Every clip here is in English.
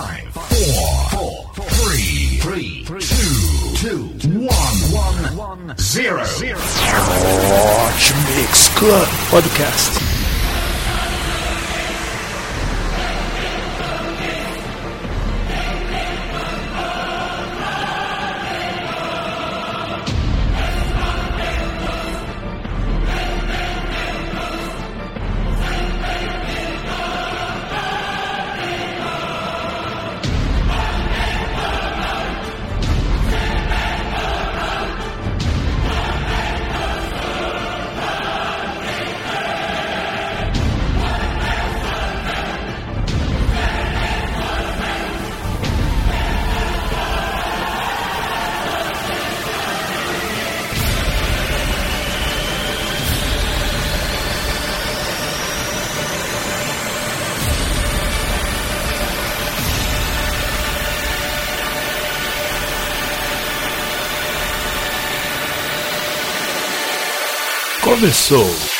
five, four, four, three, three, two, two, one, one, zero. Hot Mix Club Podcast. Cabeçou.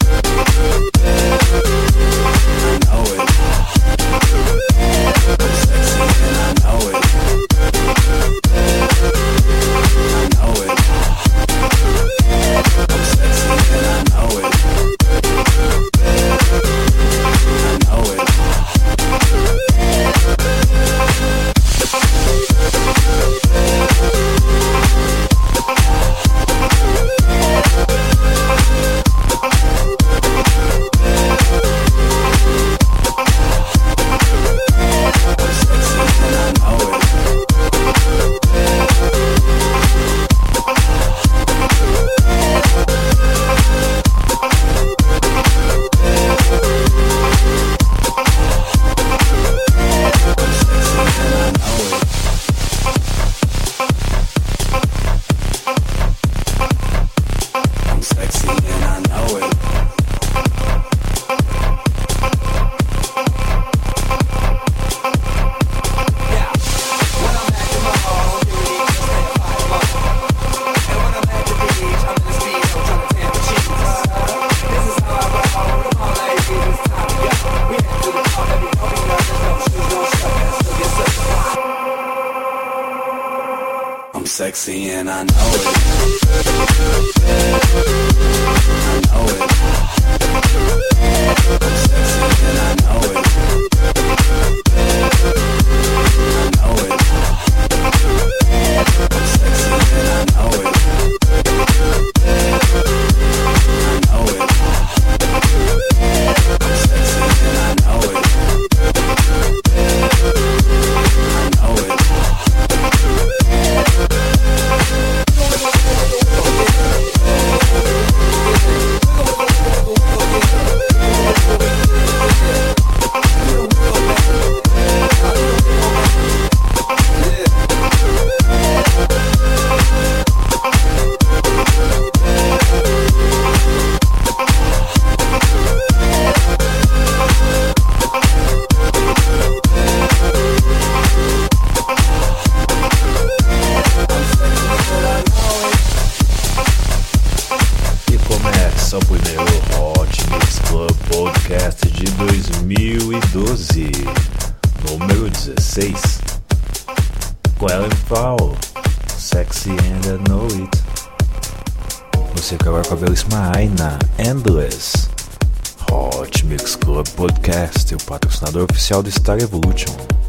Esse o primeiro Hot Mix Club Podcast de 2012, número 16. Com Ellen Paul, Sexy and I Know It. Você acabar com a belíssima Aina, Endless. Hot Mix Club Podcast, o patrocinador oficial do Star Evolution.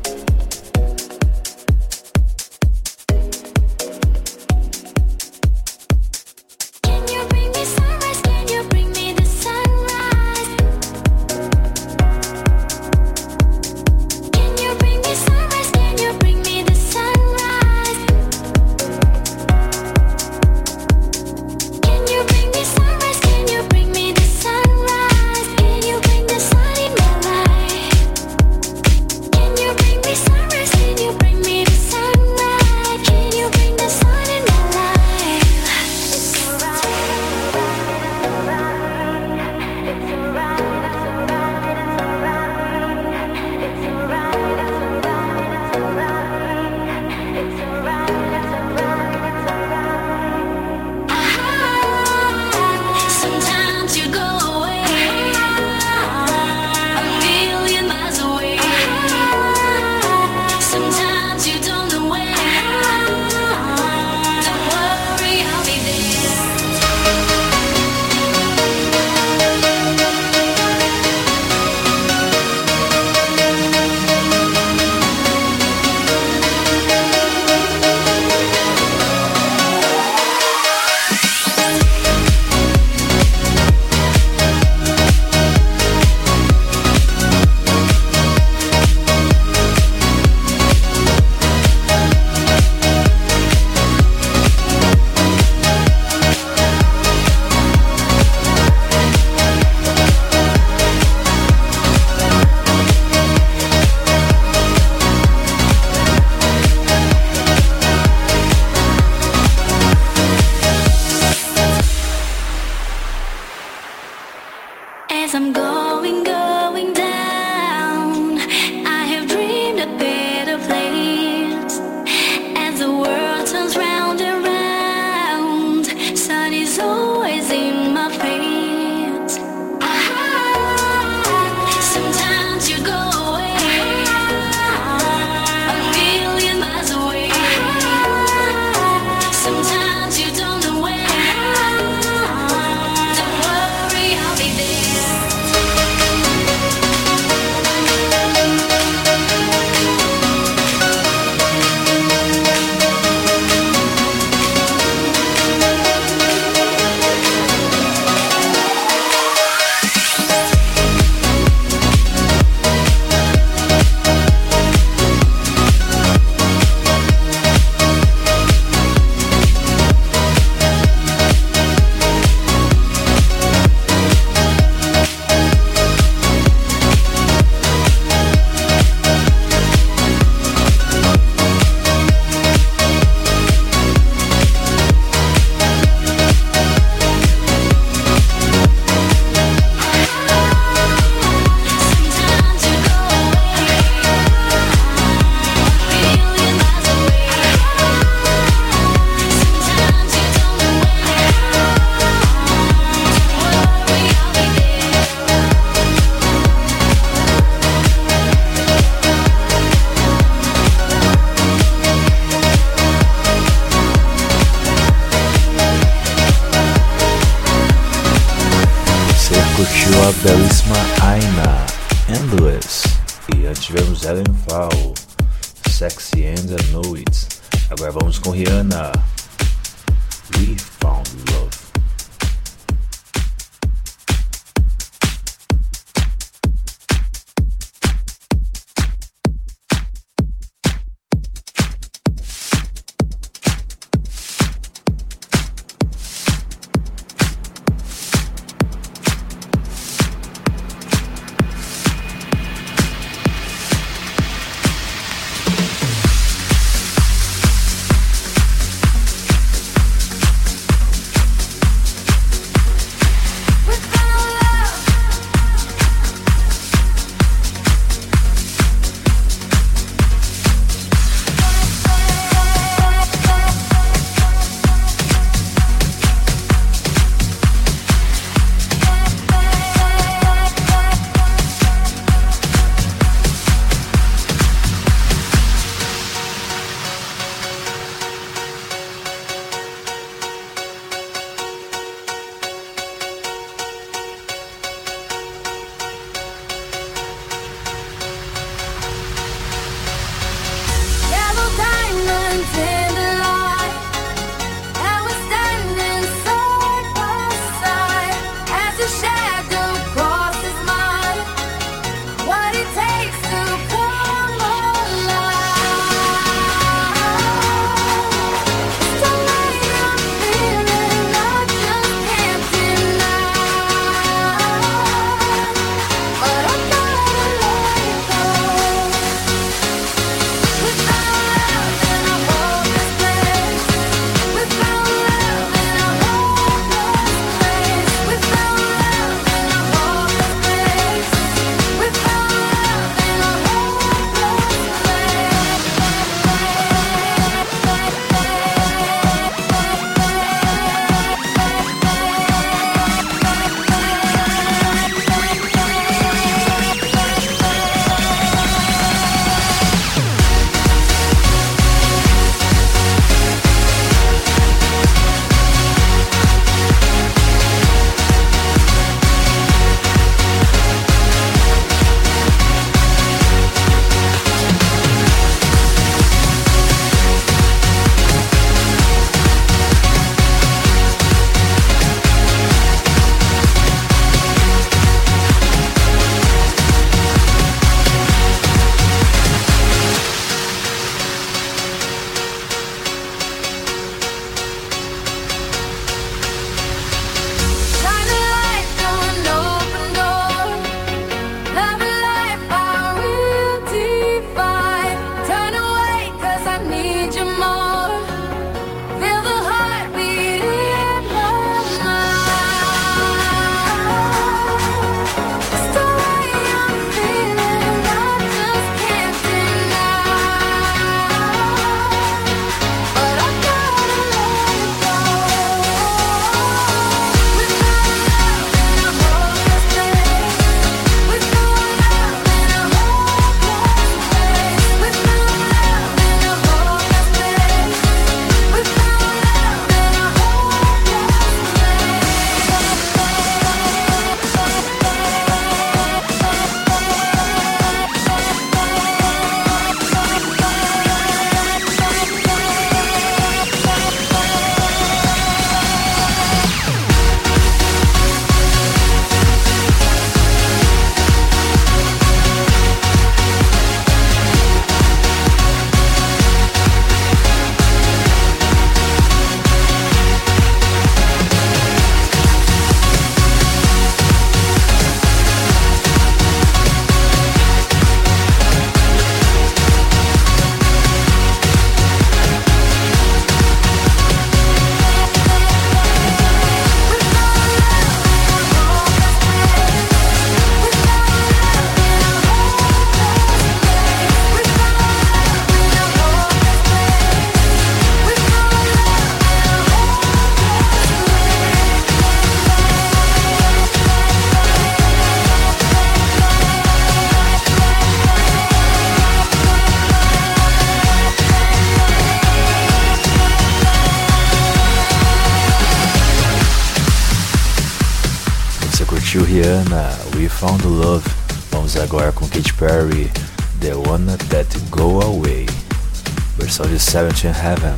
Heaven.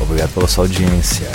Obrigado pela sua audiência.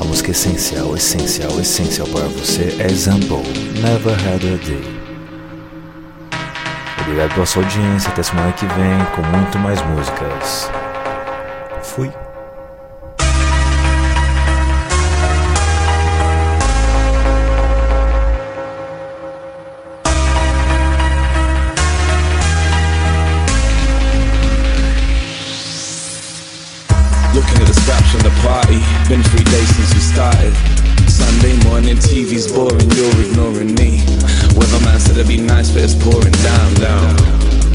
A música essencial, essencial, essencial para você é Example, Never Had a Day. Obrigado pela sua audiência, até semana que vem com muito mais músicas. Fui. Been three days since we started. Sunday morning, TV's boring, you're ignoring me. Weatherman said it'd be nice, but it's pouring down, down.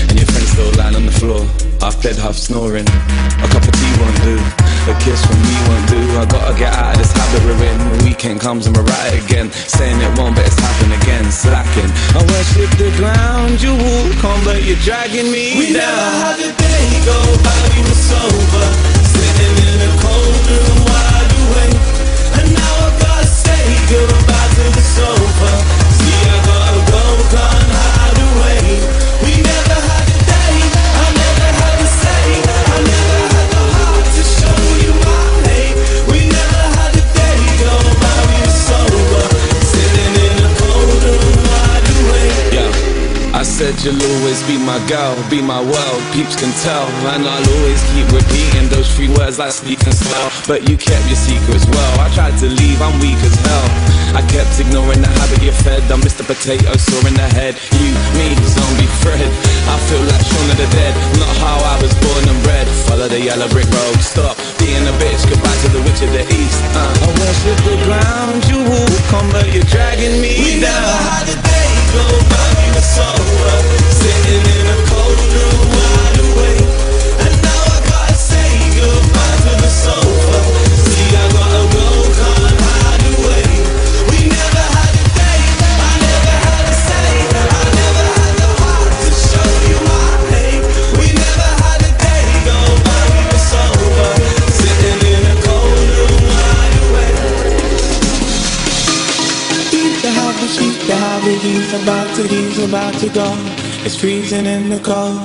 And your friends still lying on the floor, half dead, half snoring. A cup of tea won't do, a kiss from me won't do. I gotta get out of this habit we're in. The weekend comes and we're right again. Saying it won't, but it's happened again. Slacking. I worship the ground you walk on, but you're dragging me We down. never had a day go by, we were sober Sitting in a cold room say goodbye to the sofa said you'll always be my girl, be my world, peeps can tell And I'll always keep repeating those three words like sleep and smell But you kept your secrets well, I tried to leave, I'm weak as hell. I kept ignoring the habit you fed, I'm Mr. Potato Sore in the head, you, me, zombie Fred. I feel like Shaun of the Dead, not how I was born and bred. Follow the yellow brick road, stop being a bitch, goodbye to the witch of the east uh. I worship the ground you walk on, but you're dragging me We down. never had a day by, we were sober Sitting in a cold he's about to go. It's freezing in the cold.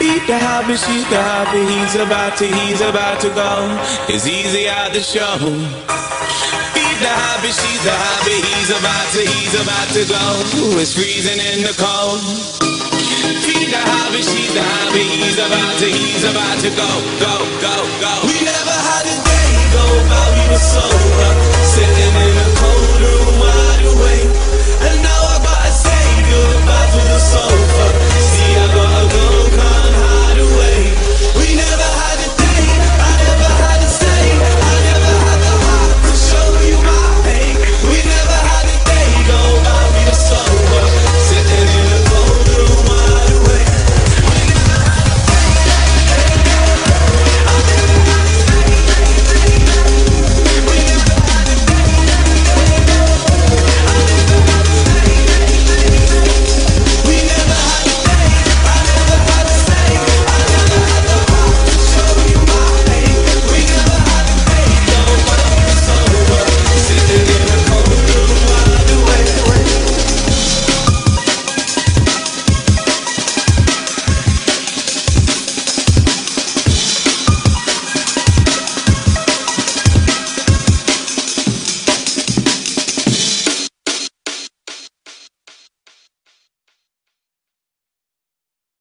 He's the happy, she's the happy, he's about to, he's about to go. It's easy out the show. He's the happy, she's the happy, he's about to, he's about to go. It's freezing in the cold. He's the happy, she's the happy, he's about to, he's about to go, go, go, go. We never had a day go by, we were sober, sitting in a cold sofa.